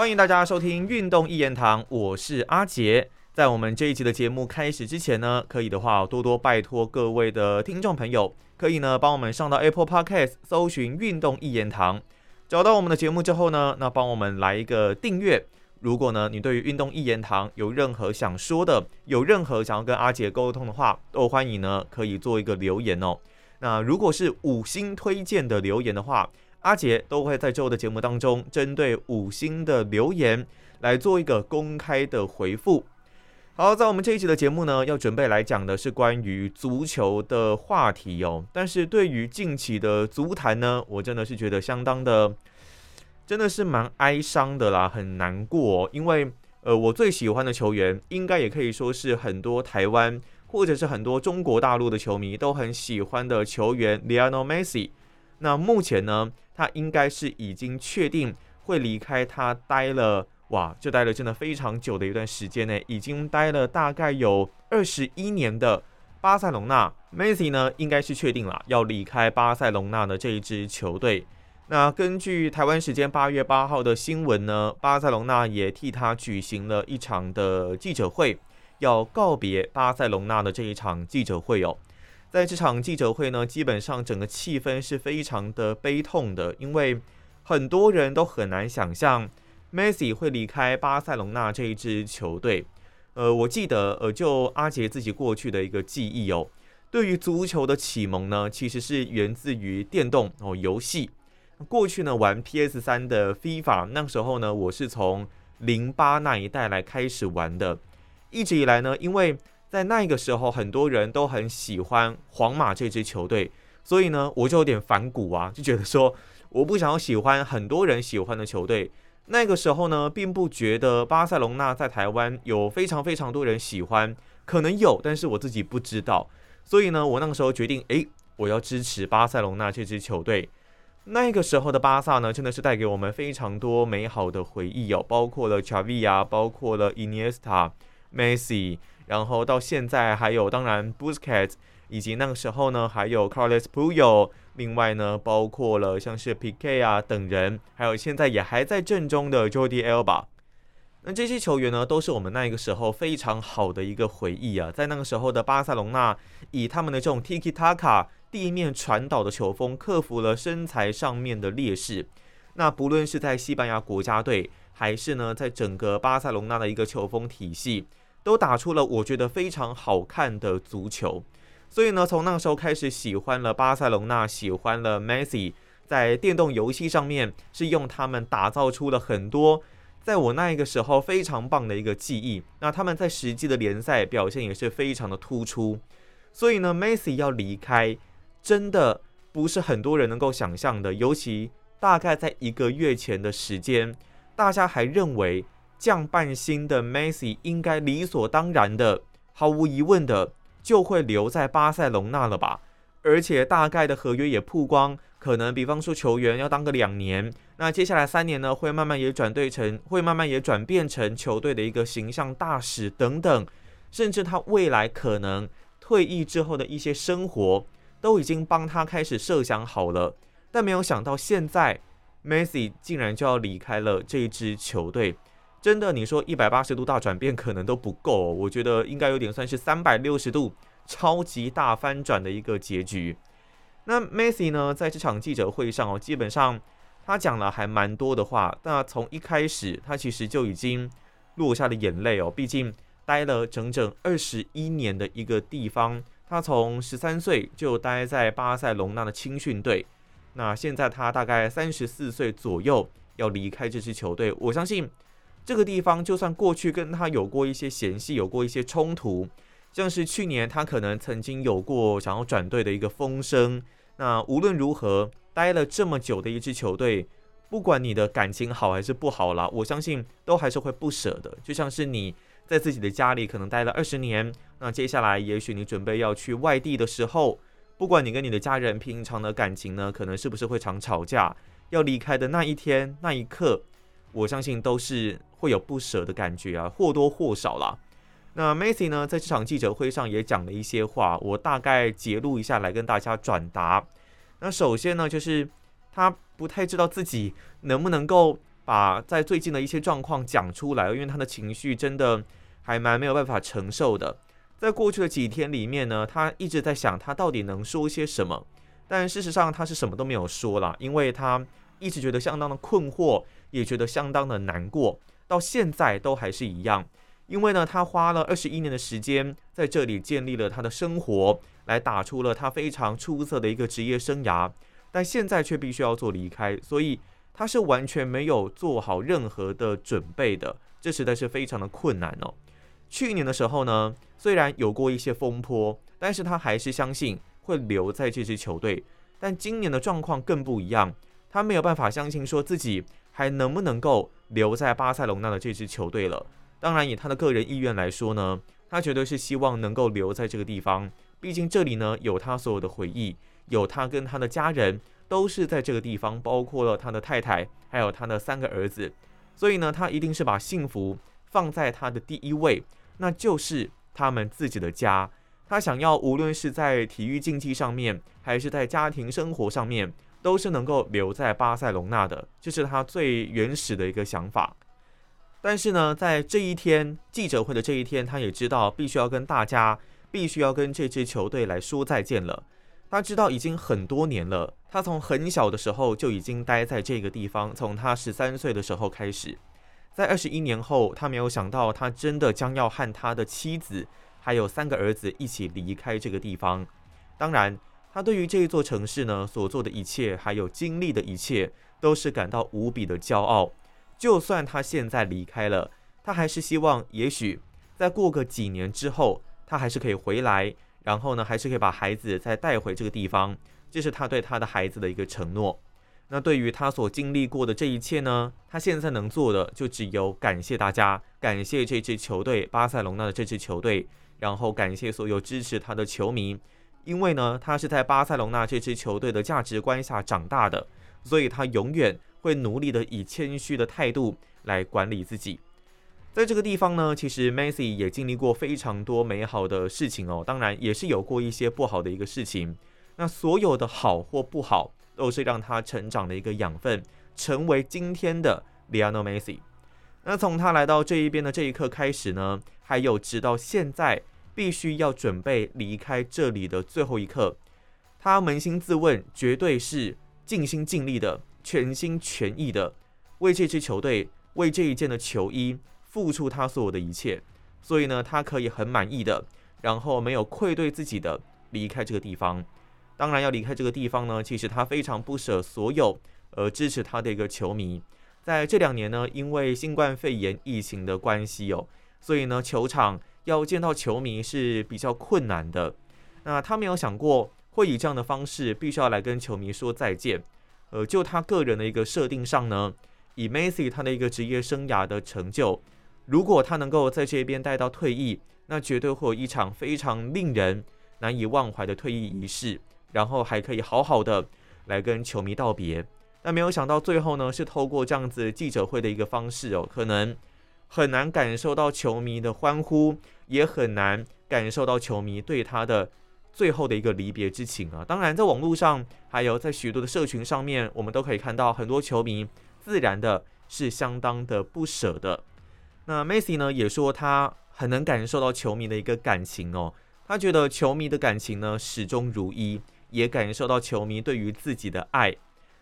欢迎大家收听《运动一言堂》，我是阿杰。在我们这一集的节目开始之前呢，可以的话多多拜托各位的听众朋友，可以呢帮我们上到 Apple Podcast 搜寻“运动一言堂”，找到我们的节目之后呢，那帮我们来一个订阅。如果呢你对于“运动一言堂”有任何想说的，有任何想要跟阿杰沟通的话，都欢迎呢可以做一个留言哦。那如果是五星推荐的留言的话，阿杰都会在之后的节目当中针对五星的留言来做一个公开的回复。好，在我们这一集的节目呢，要准备来讲的是关于足球的话题哦。但是对于近期的足坛呢，我真的是觉得相当的，真的是蛮哀伤的啦，很难过。因为呃，我最喜欢的球员，应该也可以说是很多台湾或者是很多中国大陆的球迷都很喜欢的球员 Lionel Messi。那目前呢，他应该是已经确定会离开他待了。哇，就待了真的非常久的一段时间呢，已经待了大概有二十一年的巴塞隆纳，Messi 呢应该是确定了要离开巴塞隆纳的这一支球队。那根据台湾时间八月八号的新闻呢，巴塞隆纳也替他举行了一场的记者会，要告别巴塞隆纳的这一场记者会哦。在这场记者会呢，基本上整个气氛是非常的悲痛的，因为很多人都很难想象。Messi 会离开巴塞隆纳这一支球队，呃，我记得，呃，就阿杰自己过去的一个记忆哦，对于足球的启蒙呢，其实是源自于电动哦游戏。过去呢玩 PS 三的 FIFA，那时候呢我是从零八那一代来开始玩的，一直以来呢，因为在那个时候很多人都很喜欢皇马这支球队，所以呢我就有点反骨啊，就觉得说我不想要喜欢很多人喜欢的球队。那个时候呢，并不觉得巴塞隆纳在台湾有非常非常多人喜欢，可能有，但是我自己不知道。所以呢，我那个时候决定，诶，我要支持巴塞隆纳这支球队。那个时候的巴萨呢，真的是带给我们非常多美好的回忆哦，包括了查维亚，包括了伊涅斯塔、梅西，然后到现在还有当然布斯凯 t 以及那个时候呢，还有 Carlos p u y o。另外呢，包括了像是 PK 啊等人，还有现在也还在阵中的 Jordi Alba，那这些球员呢，都是我们那个时候非常好的一个回忆啊。在那个时候的巴塞隆纳，以他们的这种 Tiki Taka 地面传导的球风，克服了身材上面的劣势。那不论是在西班牙国家队，还是呢，在整个巴塞隆纳的一个球风体系，都打出了我觉得非常好看的足球。所以呢，从那个时候开始喜欢了巴塞隆纳，喜欢了 Messi，在电动游戏上面是用他们打造出了很多，在我那一个时候非常棒的一个记忆。那他们在实际的联赛表现也是非常的突出。所以呢，Messi 要离开，真的不是很多人能够想象的。尤其大概在一个月前的时间，大家还认为降半薪的 Messi 应该理所当然的，毫无疑问的。就会留在巴塞隆纳了吧？而且大概的合约也曝光，可能比方说球员要当个两年，那接下来三年呢，会慢慢也转队成，会慢慢也转变成球队的一个形象大使等等，甚至他未来可能退役之后的一些生活，都已经帮他开始设想好了。但没有想到现在，Messi 竟然就要离开了这一支球队。真的，你说一百八十度大转变可能都不够，我觉得应该有点算是三百六十度超级大翻转的一个结局。那 Messi 呢，在这场记者会上哦，基本上他讲了还蛮多的话。那从一开始，他其实就已经落下了眼泪哦，毕竟待了整整二十一年的一个地方，他从十三岁就待在巴塞隆纳的青训队，那现在他大概三十四岁左右要离开这支球队，我相信。这个地方就算过去跟他有过一些嫌隙，有过一些冲突，像是去年他可能曾经有过想要转队的一个风声。那无论如何，待了这么久的一支球队，不管你的感情好还是不好啦，我相信都还是会不舍的。就像是你在自己的家里可能待了二十年，那接下来也许你准备要去外地的时候，不管你跟你的家人平常的感情呢，可能是不是会常吵架，要离开的那一天那一刻。我相信都是会有不舍的感觉啊，或多或少啦。那 Messi 呢，在这场记者会上也讲了一些话，我大概截录一下来跟大家转达。那首先呢，就是他不太知道自己能不能够把在最近的一些状况讲出来，因为他的情绪真的还蛮没有办法承受的。在过去的几天里面呢，他一直在想他到底能说些什么，但事实上他是什么都没有说了，因为他一直觉得相当的困惑，也觉得相当的难过，到现在都还是一样。因为呢，他花了二十一年的时间在这里建立了他的生活，来打出了他非常出色的一个职业生涯，但现在却必须要做离开，所以他是完全没有做好任何的准备的，这实在是非常的困难哦。去年的时候呢，虽然有过一些风波，但是他还是相信会留在这支球队。但今年的状况更不一样，他没有办法相信说自己还能不能够留在巴塞隆纳的这支球队了。当然，以他的个人意愿来说呢，他绝对是希望能够留在这个地方，毕竟这里呢有他所有的回忆，有他跟他的家人都是在这个地方，包括了他的太太，还有他的三个儿子。所以呢，他一定是把幸福放在他的第一位。那就是他们自己的家。他想要无论是在体育竞技上面，还是在家庭生活上面，都是能够留在巴塞隆纳的，这是他最原始的一个想法。但是呢，在这一天记者会的这一天，他也知道必须要跟大家，必须要跟这支球队来说再见了。他知道已经很多年了，他从很小的时候就已经待在这个地方，从他十三岁的时候开始。在二十一年后，他没有想到，他真的将要和他的妻子还有三个儿子一起离开这个地方。当然，他对于这一座城市呢所做的一切，还有经历的一切，都是感到无比的骄傲。就算他现在离开了，他还是希望，也许再过个几年之后，他还是可以回来，然后呢，还是可以把孩子再带回这个地方。这是他对他的孩子的一个承诺。那对于他所经历过的这一切呢？他现在能做的就只有感谢大家，感谢这支球队巴塞隆纳的这支球队，然后感谢所有支持他的球迷。因为呢，他是在巴塞隆纳这支球队的价值观下长大的，所以他永远会努力的以谦虚的态度来管理自己。在这个地方呢，其实 Messi 也经历过非常多美好的事情哦，当然也是有过一些不好的一个事情。那所有的好或不好。都是让他成长的一个养分，成为今天的 l i o n e Messi。那从他来到这一边的这一刻开始呢，还有直到现在必须要准备离开这里的最后一刻，他扪心自问，绝对是尽心尽力的、全心全意的为这支球队、为这一件的球衣付出他所有的一切。所以呢，他可以很满意的，然后没有愧对自己的离开这个地方。当然要离开这个地方呢，其实他非常不舍所有呃支持他的一个球迷。在这两年呢，因为新冠肺炎疫情的关系哦，所以呢球场要见到球迷是比较困难的。那他没有想过会以这样的方式必须要来跟球迷说再见。呃，就他个人的一个设定上呢，以 Messi 他的一个职业生涯的成就，如果他能够在这边待到退役，那绝对会有一场非常令人难以忘怀的退役仪式。然后还可以好好的来跟球迷道别，但没有想到最后呢，是透过这样子记者会的一个方式哦，可能很难感受到球迷的欢呼，也很难感受到球迷对他的最后的一个离别之情啊。当然，在网络上还有在许多的社群上面，我们都可以看到很多球迷自然的是相当的不舍的。那 Messi 呢，也说他很能感受到球迷的一个感情哦，他觉得球迷的感情呢始终如一。也感受到球迷对于自己的爱，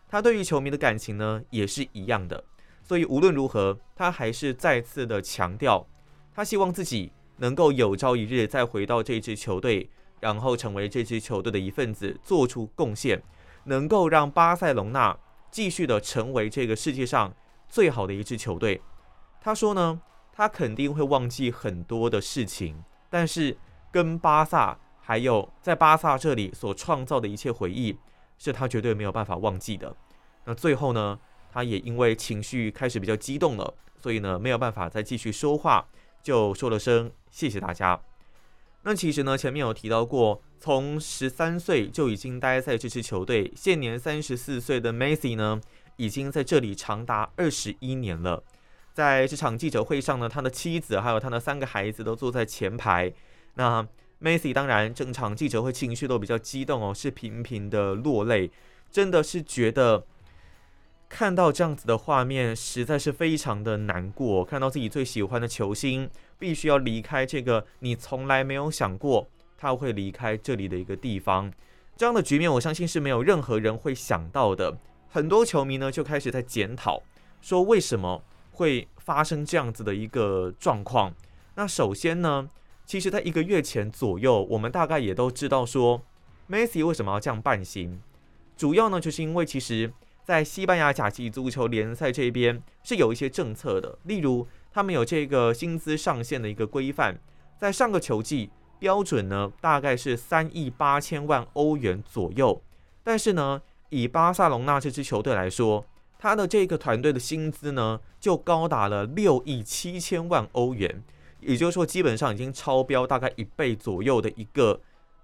他对于球迷的感情呢也是一样的。所以无论如何，他还是再次的强调，他希望自己能够有朝一日再回到这支球队，然后成为这支球队的一份子，做出贡献，能够让巴塞隆纳继续的成为这个世界上最好的一支球队。他说呢，他肯定会忘记很多的事情，但是跟巴萨。还有在巴萨这里所创造的一切回忆，是他绝对没有办法忘记的。那最后呢，他也因为情绪开始比较激动了，所以呢没有办法再继续说话，就说了声谢谢大家。那其实呢，前面有提到过，从十三岁就已经待在这支球队，现年三十四岁的 Messi 呢，已经在这里长达二十一年了。在这场记者会上呢，他的妻子还有他的三个孩子都坐在前排。那 Messi 当然，整场记者会情绪都比较激动哦，是频频的落泪，真的是觉得看到这样子的画面，实在是非常的难过。看到自己最喜欢的球星必须要离开这个你从来没有想过他会离开这里的一个地方，这样的局面，我相信是没有任何人会想到的。很多球迷呢就开始在检讨，说为什么会发生这样子的一个状况。那首先呢，其实在一个月前左右，我们大概也都知道说，Messi 为什么要降半薪。主要呢，就是因为其实，在西班牙甲级足球联赛这边是有一些政策的，例如他们有这个薪资上限的一个规范，在上个球季标准呢大概是三亿八千万欧元左右，但是呢，以巴塞隆纳这支球队来说，他的这个团队的薪资呢就高达了六亿七千万欧元，也就是说基本上已经超标大概一倍左右的一个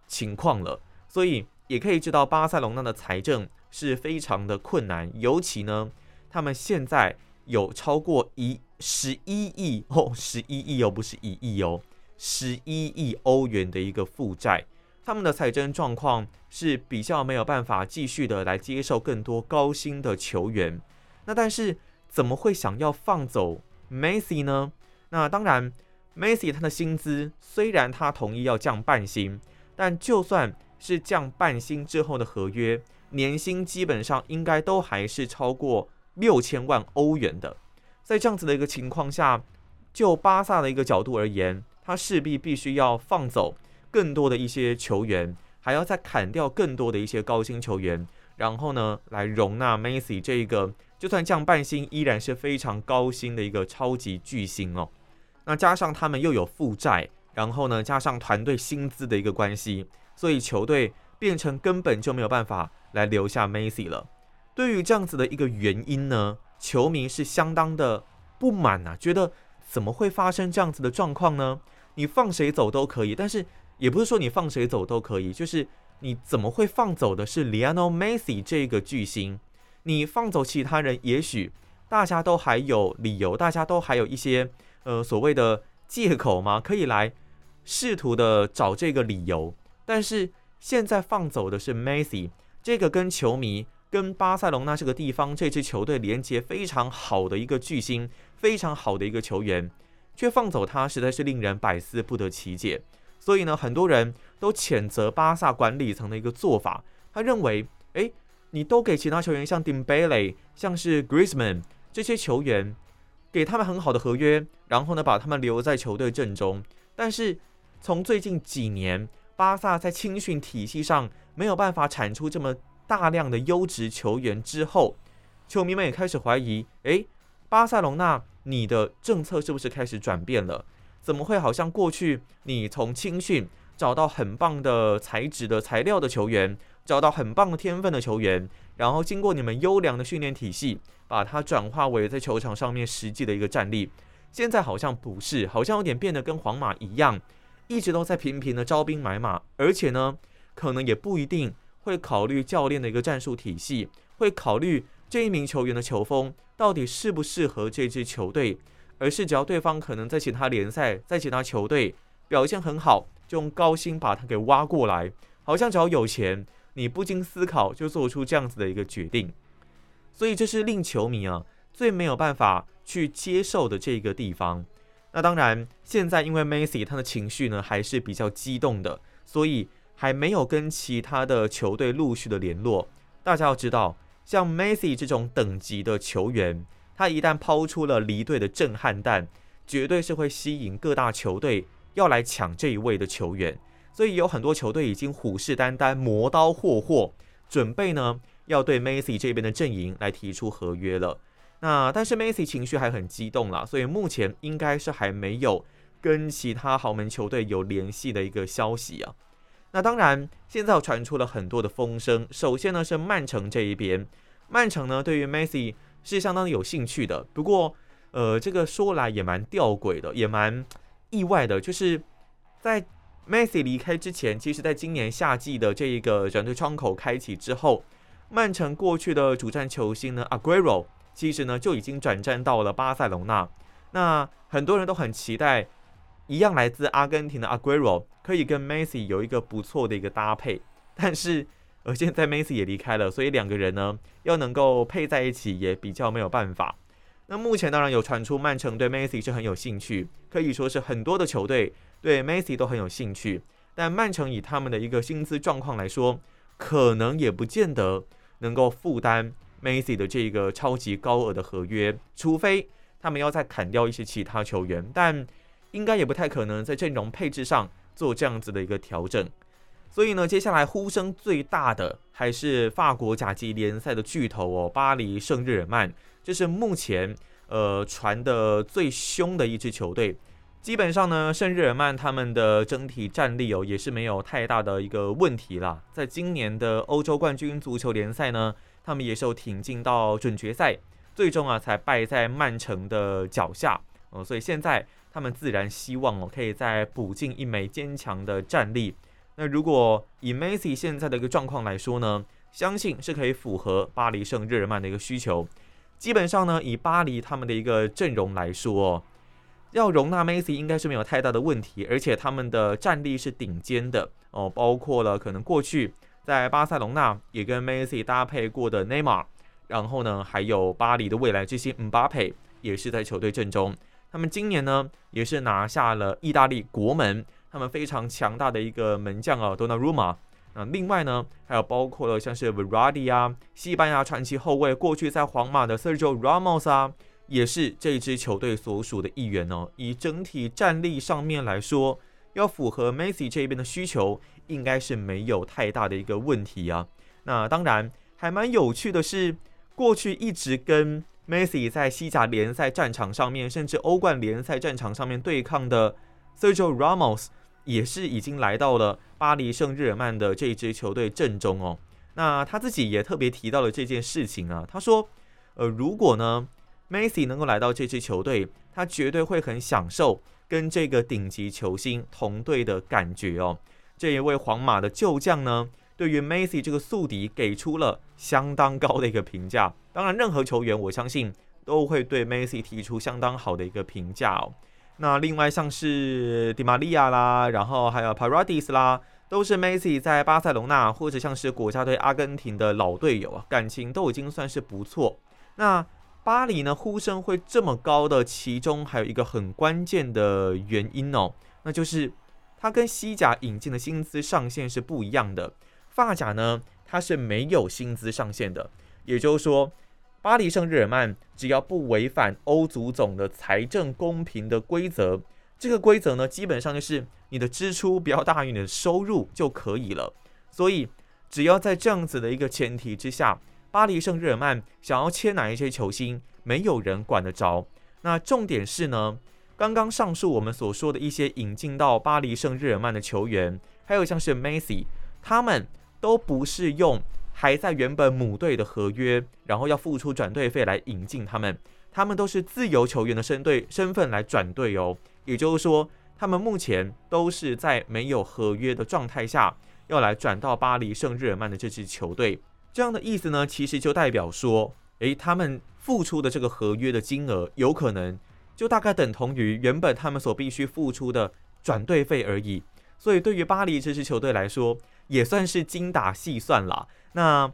情况了，所以。也可以知道，巴塞隆纳的财政是非常的困难，尤其呢，他们现在有超过一十一亿哦，十一亿哦，不是一亿哦，十一亿欧元的一个负债，他们的财政状况是比较没有办法继续的来接受更多高薪的球员。那但是怎么会想要放走 Messi 呢？那当然，Messi 他的薪资虽然他同意要降半薪，但就算是降半薪之后的合约，年薪基本上应该都还是超过六千万欧元的。在这样子的一个情况下，就巴萨的一个角度而言，他势必必须要放走更多的一些球员，还要再砍掉更多的一些高薪球员，然后呢，来容纳梅西这一个就算降半薪依然是非常高薪的一个超级巨星哦。那加上他们又有负债，然后呢，加上团队薪资的一个关系。所以球队变成根本就没有办法来留下 Macy 了。对于这样子的一个原因呢，球迷是相当的不满啊，觉得怎么会发生这样子的状况呢？你放谁走都可以，但是也不是说你放谁走都可以，就是你怎么会放走的是 Lionel Messi 这个巨星？你放走其他人，也许大家都还有理由，大家都还有一些呃所谓的借口吗？可以来试图的找这个理由。但是现在放走的是 Macy 这个跟球迷、跟巴塞隆纳这个地方这支球队连接非常好的一个巨星，非常好的一个球员，却放走他，实在是令人百思不得其解。所以呢，很多人都谴责巴萨管理层的一个做法。他认为，哎，你都给其他球员像丁贝雷、像是 Griezmann 这些球员，给他们很好的合约，然后呢，把他们留在球队阵中。但是从最近几年，巴萨在青训体系上没有办法产出这么大量的优质球员之后，球迷们也开始怀疑：诶，巴塞隆纳，你的政策是不是开始转变了？怎么会好像过去你从青训找到很棒的材质的材料的球员，找到很棒的天分的球员，然后经过你们优良的训练体系，把它转化为在球场上面实际的一个战力？现在好像不是，好像有点变得跟皇马一样。一直都在频频的招兵买马，而且呢，可能也不一定会考虑教练的一个战术体系，会考虑这一名球员的球风到底适不适合这支球队，而是只要对方可能在其他联赛、在其他球队表现很好，就用高薪把他给挖过来，好像只要有钱，你不经思考就做出这样子的一个决定，所以这是令球迷啊最没有办法去接受的这个地方。那当然，现在因为 Messi 他的情绪呢还是比较激动的，所以还没有跟其他的球队陆续的联络。大家要知道，像 Messi 这种等级的球员，他一旦抛出了离队的震撼弹，绝对是会吸引各大球队要来抢这一位的球员。所以有很多球队已经虎视眈眈、磨刀霍霍，准备呢要对 Messi 这边的阵营来提出合约了。那但是 Messi 情绪还很激动啦，所以目前应该是还没有跟其他豪门球队有联系的一个消息啊。那当然，现在传出了很多的风声。首先呢是曼城这一边，曼城呢对于 Messi 是相当有兴趣的。不过，呃，这个说来也蛮吊诡的，也蛮意外的，就是在 Messi 离开之前，其实在今年夏季的这一个转队窗口开启之后，曼城过去的主战球星呢 Aguero。其实呢，就已经转战到了巴塞隆纳。那很多人都很期待，一样来自阿根廷的阿圭罗可以跟梅西有一个不错的一个搭配。但是而现在 Messi 也离开了，所以两个人呢要能够配在一起也比较没有办法。那目前当然有传出曼城对 Messi 是很有兴趣，可以说是很多的球队对 Messi 都很有兴趣。但曼城以他们的一个薪资状况来说，可能也不见得能够负担 Messi 的这个超级高额的合约，除非他们要再砍掉一些其他球员，但应该也不太可能在阵容配置上做这样子的一个调整。所以呢，接下来呼声最大的还是法国甲级联赛的巨头哦，巴黎圣日耳曼，这是目前呃传的最凶的一支球队。基本上呢，圣日耳曼他们的整体战力哦也是没有太大的一个问题啦。在今年的欧洲冠军足球联赛呢，他们也是有挺进到准决赛，最终啊才败在曼城的脚下哦。所以现在他们自然希望哦可以再补进一枚坚强的战力。那如果以 Messi 现在的一个状况来说呢，相信是可以符合巴黎圣日耳曼的一个需求。基本上呢，以巴黎他们的一个阵容来说哦，要容纳 Messi 应该是没有太大的问题，而且他们的战力是顶尖的哦，包括了可能过去在巴塞隆纳也跟 Messi 搭配过的内马尔，然后呢，还有巴黎的未来之星姆巴佩也是在球队阵中。他们今年呢，也是拿下了意大利国门。他们非常强大的一个门将啊，Donnarumma。那另外呢，还有包括了像是 v e r a d i 啊，西班牙传奇后卫，过去在皇马的 Sergio Ramos 啊，也是这支球队所属的一员哦。以整体战力上面来说，要符合 Messi 这边的需求，应该是没有太大的一个问题啊。那当然，还蛮有趣的是，过去一直跟 Messi 在西甲联赛战场上面，甚至欧冠联赛战场上面对抗的 Sergio Ramos。也是已经来到了巴黎圣日耳曼的这支球队阵中哦。那他自己也特别提到了这件事情啊。他说：“呃，如果呢，Messi 能够来到这支球队，他绝对会很享受跟这个顶级球星同队的感觉哦。”这一位皇马的旧将呢，对于 Messi 这个宿敌给出了相当高的一个评价。当然，任何球员我相信都会对 Messi 提出相当好的一个评价哦。那另外像是迪玛利亚啦，然后还有 Paradis 啦，都是 Messi 在巴塞隆纳或者像是国家队阿根廷的老队友啊，感情都已经算是不错。那巴黎呢呼声会这么高的，其中还有一个很关键的原因哦，那就是它跟西甲引进的薪资上限是不一样的。发甲呢它是没有薪资上限的，也就是说。巴黎圣日耳曼只要不违反欧足总的财政公平的规则，这个规则呢，基本上就是你的支出不要大于你的收入就可以了。所以，只要在这样子的一个前提之下，巴黎圣日耳曼想要签哪一些球星，没有人管得着。那重点是呢，刚刚上述我们所说的一些引进到巴黎圣日耳曼的球员，还有像是 Messi，他们都不是用。还在原本母队的合约，然后要付出转队费来引进他们，他们都是自由球员的身队身份来转队哦。也就是说，他们目前都是在没有合约的状态下，要来转到巴黎圣日耳曼的这支球队。这样的意思呢，其实就代表说，诶，他们付出的这个合约的金额，有可能就大概等同于原本他们所必须付出的转队费而已。所以，对于巴黎这支球队来说，也算是精打细算了。那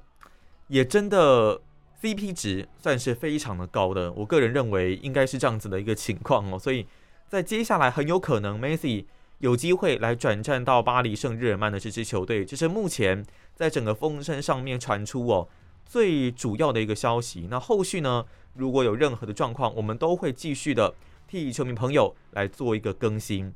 也真的 CP 值算是非常的高的，我个人认为应该是这样子的一个情况哦。所以在接下来很有可能 Messi 有机会来转战到巴黎圣日耳曼的这支球队，这是目前在整个风声上面传出哦最主要的一个消息。那后续呢，如果有任何的状况，我们都会继续的替球迷朋友来做一个更新。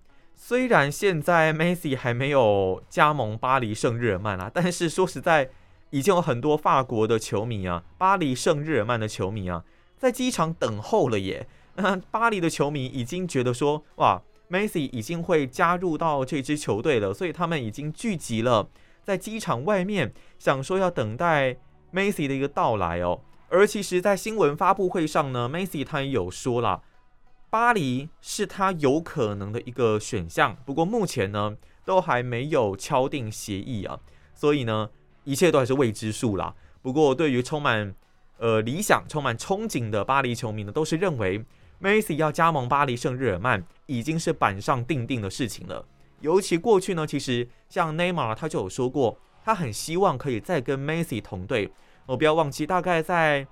虽然现在 Messi 还没有加盟巴黎圣日耳曼啊，但是说实在，已经有很多法国的球迷啊，巴黎圣日耳曼的球迷啊，在机场等候了耶。那巴黎的球迷已经觉得说，哇，Messi 已经会加入到这支球队了，所以他们已经聚集了在机场外面，想说要等待 Messi 的一个到来哦。而其实，在新闻发布会上呢，Messi 他也有说了。巴黎是他有可能的一个选项，不过目前呢都还没有敲定协议啊，所以呢一切都还是未知数啦。不过对于充满呃理想、充满憧憬的巴黎球迷呢，都是认为 Messi 要加盟巴黎圣日耳曼已经是板上钉钉的事情了。尤其过去呢，其实像内马尔他就有说过，他很希望可以再跟 Messi 同队。我不要忘记，大概在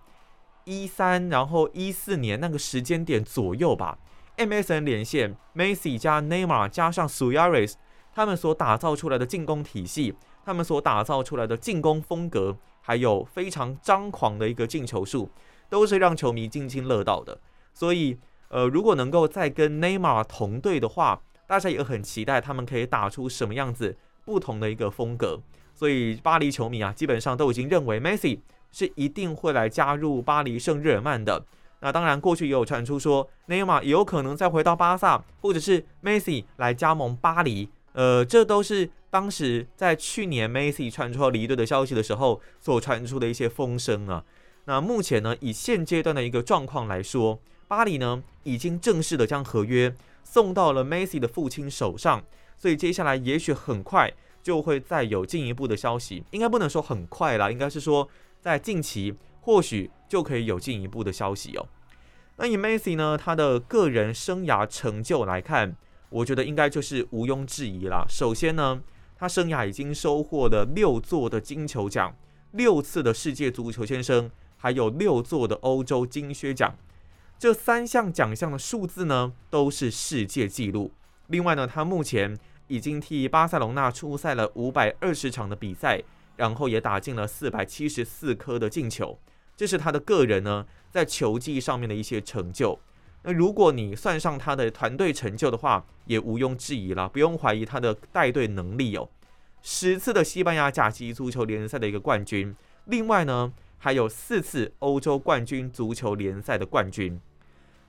一三，然后一四年那个时间点左右吧。MSN 连线 Messi 加 Neymar 加上 Suarez，他们所打造出来的进攻体系，他们所打造出来的进攻风格，还有非常张狂的一个进球数，都是让球迷津津乐道的。所以，呃，如果能够再跟 Neymar 同队的话，大家也很期待他们可以打出什么样子不同的一个风格。所以，巴黎球迷啊，基本上都已经认为 Messi 是一定会来加入巴黎圣日耳曼的。那当然，过去也有传出说内马尔也有可能再回到巴萨，或者是 Messi 来加盟巴黎。呃，这都是当时在去年 Messi 传出离队的消息的时候所传出的一些风声啊。那目前呢，以现阶段的一个状况来说，巴黎呢已经正式的将合约送到了 Messi 的父亲手上，所以接下来也许很快就会再有进一步的消息。应该不能说很快啦，应该是说在近期。或许就可以有进一步的消息哦。那以 Messi 呢，他的个人生涯成就来看，我觉得应该就是毋庸置疑啦。首先呢，他生涯已经收获了六座的金球奖、六次的世界足球先生，还有六座的欧洲金靴奖。这三项奖项的数字呢，都是世界纪录。另外呢，他目前已经替巴塞隆纳出赛了五百二十场的比赛，然后也打进了四百七十四颗的进球。这是他的个人呢，在球技上面的一些成就。那如果你算上他的团队成就的话，也毋庸置疑了，不用怀疑他的带队能力哦。十次的西班牙甲级足球联赛的一个冠军，另外呢，还有四次欧洲冠军足球联赛的冠军。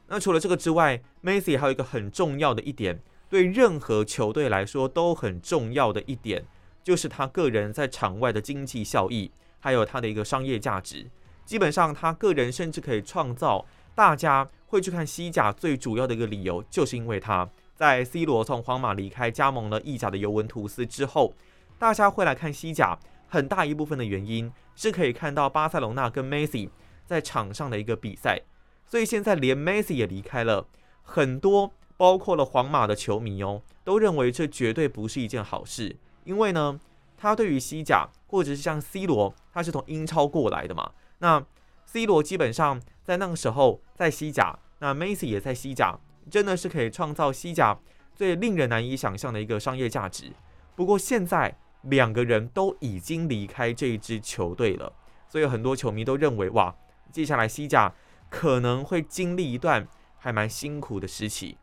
那除了这个之外，Messi 还有一个很重要的一点，对任何球队来说都很重要的一点，就是他个人在场外的经济效益，还有他的一个商业价值。基本上，他个人甚至可以创造大家会去看西甲最主要的一个理由，就是因为他在 C 罗从皇马离开，加盟了意甲的尤文图斯之后，大家会来看西甲，很大一部分的原因是可以看到巴塞隆纳跟梅西在场上的一个比赛。所以现在连梅西也离开了，很多包括了皇马的球迷哦，都认为这绝对不是一件好事，因为呢，他对于西甲或者是像 C 罗，他是从英超过来的嘛。那 C 罗基本上在那个时候在西甲，那 Messi 也在西甲，真的是可以创造西甲最令人难以想象的一个商业价值。不过现在两个人都已经离开这一支球队了，所以很多球迷都认为，哇，接下来西甲可能会经历一段还蛮辛苦的时期。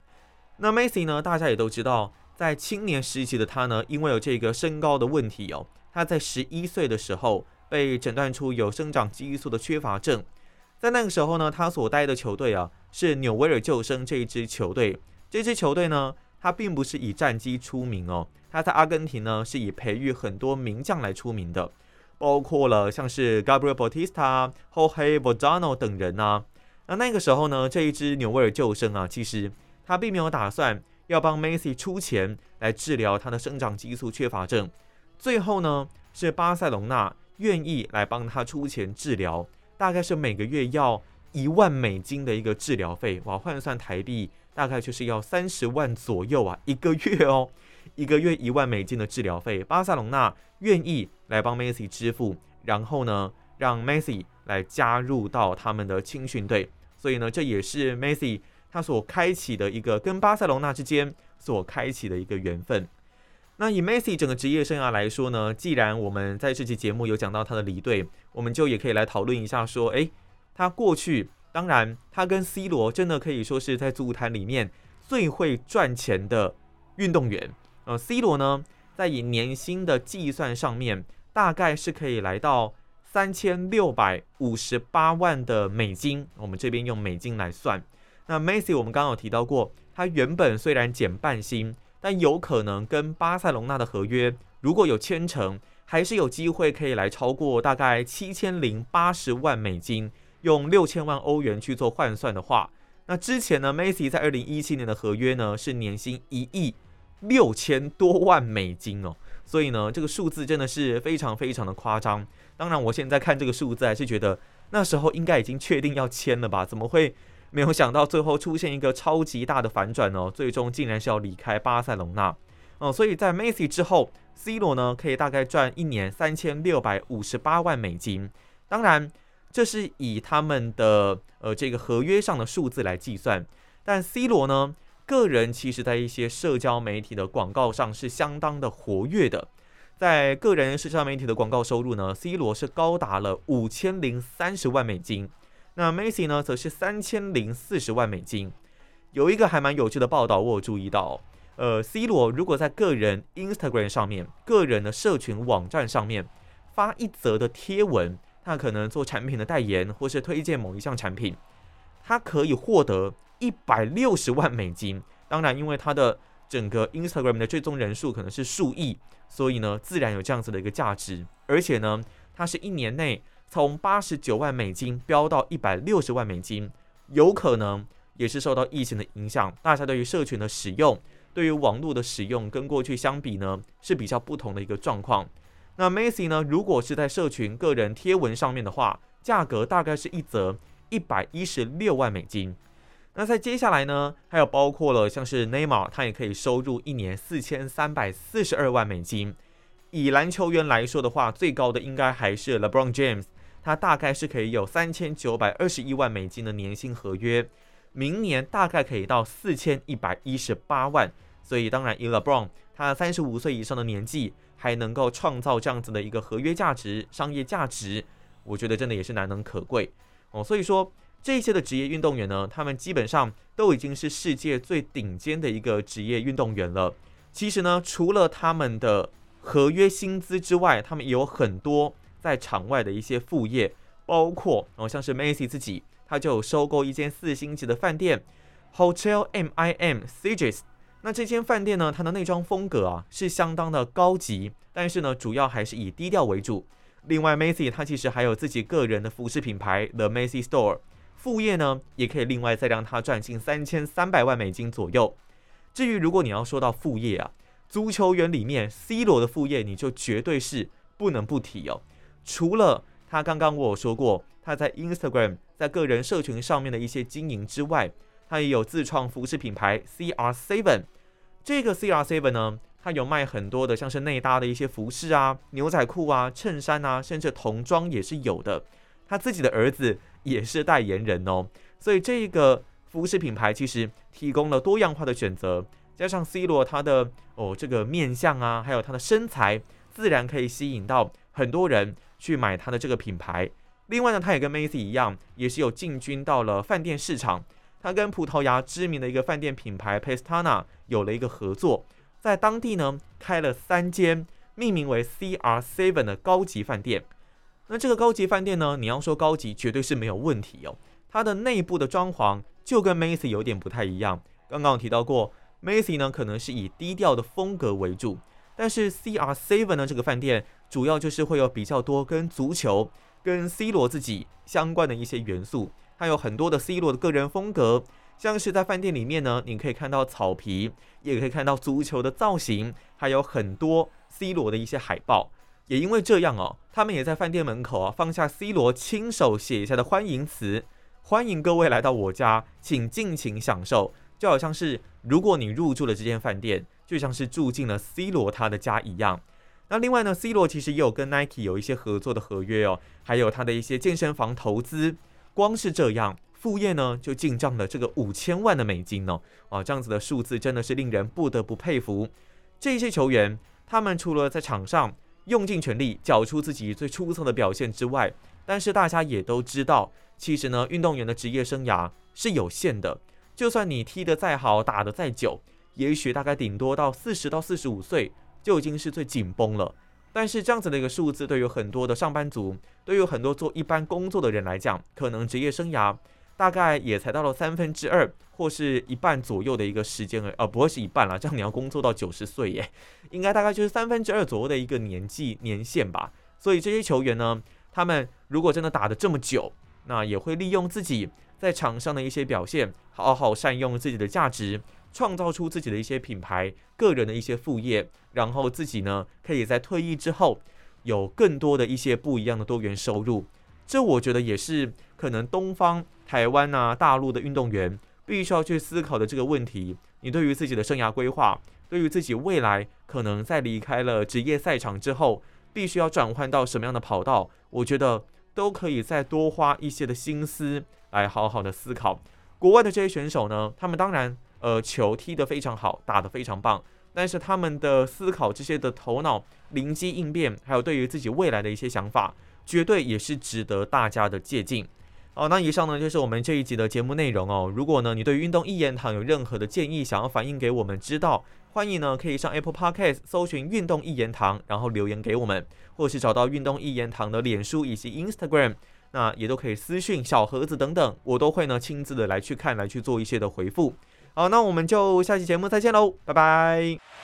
那 Messi 呢，大家也都知道，在青年时期的他呢，因为有这个身高的问题哦，他在十一岁的时候。被诊断出有生长激素的缺乏症，在那个时候呢，他所待的球队啊是纽维尔救生这一支球队。这支球队呢，它并不是以战绩出名哦，它在阿根廷呢是以培育很多名将来出名的，包括了像是 Gabriel Bautista、Jorge Bordano 等人呐。那那个时候呢，这一支纽维尔救生啊，其实他并没有打算要帮 Messi 出钱来治疗他的生长激素缺乏症，最后呢是巴塞隆纳。愿意来帮他出钱治疗，大概是每个月要一万美金的一个治疗费，哇，换算台币大概就是要三十万左右啊，一个月哦，一个月一万美金的治疗费，巴塞隆纳愿意来帮 Messi 支付，然后呢，让 Messi 来加入到他们的青训队，所以呢，这也是 Messi 他所开启的一个跟巴塞隆纳之间所开启的一个缘分。那以 Messi 整个职业生涯来说呢，既然我们在这期节目有讲到他的离队，我们就也可以来讨论一下，说，诶，他过去，当然他跟 C 罗真的可以说是在足坛里面最会赚钱的运动员。呃，C 罗呢，在以年薪的计算上面，大概是可以来到三千六百五十八万的美金，我们这边用美金来算。那 Messi 我们刚刚有提到过，他原本虽然减半薪。但有可能跟巴塞隆纳的合约如果有签成，还是有机会可以来超过大概七千零八十万美金，用六千万欧元去做换算的话，那之前呢，Messi 在二零一七年的合约呢是年薪一亿六千多万美金哦，所以呢，这个数字真的是非常非常的夸张。当然，我现在看这个数字还是觉得那时候应该已经确定要签了吧？怎么会？没有想到最后出现一个超级大的反转哦，最终竟然是要离开巴塞隆纳。哦，所以在 Messi 之后，C 罗呢可以大概赚一年三千六百五十八万美金。当然，这是以他们的呃这个合约上的数字来计算。但 C 罗呢，个人其实在一些社交媒体的广告上是相当的活跃的。在个人社交媒体的广告收入呢，C 罗是高达了五千零三十万美金。那 Macy 呢，则是三千零四十万美金。有一个还蛮有趣的报道，我有注意到，呃，C 罗如果在个人 Instagram 上面、个人的社群网站上面发一则的贴文，他可能做产品的代言，或是推荐某一项产品，他可以获得一百六十万美金。当然，因为他的整个 Instagram 的追踪人数可能是数亿，所以呢，自然有这样子的一个价值。而且呢，他是一年内。从八十九万美金飙到一百六十万美金，有可能也是受到疫情的影响，大家对于社群的使用，对于网络的使用跟过去相比呢是比较不同的一个状况。那 Messi 呢，如果是在社群个人贴文上面的话，价格大概是一则一百一十六万美金。那在接下来呢，还有包括了像是 Neymar，他也可以收入一年四千三百四十二万美金。以篮球员来说的话，最高的应该还是 LeBron James。他大概是可以有三千九百二十一万美金的年薪合约，明年大概可以到四千一百一十八万。所以当然，以 LeBron 他三十五岁以上的年纪还能够创造这样子的一个合约价值、商业价值，我觉得真的也是难能可贵哦。所以说，这些的职业运动员呢，他们基本上都已经是世界最顶尖的一个职业运动员了。其实呢，除了他们的合约薪资之外，他们也有很多。在场外的一些副业，包括哦，像是 Macy 自己，他就收购一间四星级的饭店，Hotel M I M s i g e s 那这间饭店呢，它的内装风格啊是相当的高级，但是呢，主要还是以低调为主。另外，Macy 他其实还有自己个人的服饰品牌 The Macy Store，副业呢也可以另外再让他赚进三千三百万美金左右。至于如果你要说到副业啊，足球员里面 C 罗的副业，你就绝对是不能不提哦。除了他刚刚我说过他在 Instagram 在个人社群上面的一些经营之外，他也有自创服饰品牌 CR Seven。这个 CR Seven 呢，他有卖很多的像是内搭的一些服饰啊、牛仔裤啊、衬衫啊，甚至童装也是有的。他自己的儿子也是代言人哦，所以这个服饰品牌其实提供了多样化的选择，加上 C 罗他的哦这个面相啊，还有他的身材，自然可以吸引到很多人。去买他的这个品牌。另外呢，他也跟 Macy 一样，也是有进军到了饭店市场。他跟葡萄牙知名的一个饭店品牌 Pestana 有了一个合作，在当地呢开了三间命名为 CR Seven 的高级饭店。那这个高级饭店呢，你要说高级，绝对是没有问题哦。它的内部的装潢就跟 Macy 有点不太一样。刚刚有提到过，Macy 呢可能是以低调的风格为主。但是 CR Seven 呢，这个饭店主要就是会有比较多跟足球、跟 C 罗自己相关的一些元素，还有很多的 C 罗的个人风格，像是在饭店里面呢，你可以看到草皮，也可以看到足球的造型，还有很多 C 罗的一些海报。也因为这样哦，他们也在饭店门口啊放下 C 罗亲手写下的欢迎词，欢迎各位来到我家，请尽情享受，就好像是如果你入住了这间饭店。就像是住进了 C 罗他的家一样。那另外呢，C 罗其实也有跟 Nike 有一些合作的合约哦，还有他的一些健身房投资。光是这样，副业呢就进账了这个五千万的美金哦。啊，这样子的数字真的是令人不得不佩服。这些球员，他们除了在场上用尽全力，缴出自己最出色的表现之外，但是大家也都知道，其实呢，运动员的职业生涯是有限的。就算你踢得再好，打得再久。也许大概顶多到四十到四十五岁就已经是最紧绷了，但是这样子的一个数字，对于很多的上班族，对于很多做一般工作的人来讲，可能职业生涯大概也才到了三分之二或是一半左右的一个时间而，呃，不会是一半了，这样你要工作到九十岁耶，应该大概就是三分之二左右的一个年纪年限吧。所以这些球员呢，他们如果真的打得这么久，那也会利用自己在场上的一些表现，好好善用自己的价值。创造出自己的一些品牌、个人的一些副业，然后自己呢，可以在退役之后有更多的一些不一样的多元收入。这我觉得也是可能东方、台湾啊、大陆的运动员必须要去思考的这个问题。你对于自己的生涯规划，对于自己未来可能在离开了职业赛场之后，必须要转换到什么样的跑道，我觉得都可以再多花一些的心思来好好的思考。国外的这些选手呢，他们当然呃球踢得非常好，打得非常棒，但是他们的思考这些的头脑灵机应变，还有对于自己未来的一些想法，绝对也是值得大家的借鉴。好，那以上呢就是我们这一集的节目内容哦。如果呢你对运动一言堂有任何的建议，想要反映给我们知道，欢迎呢可以上 Apple Podcast 搜寻运动一言堂，然后留言给我们，或是找到运动一言堂的脸书以及 Instagram，那也都可以私讯小盒子等等，我都会呢亲自的来去看，来去做一些的回复。好，那我们就下期节目再见喽，拜拜。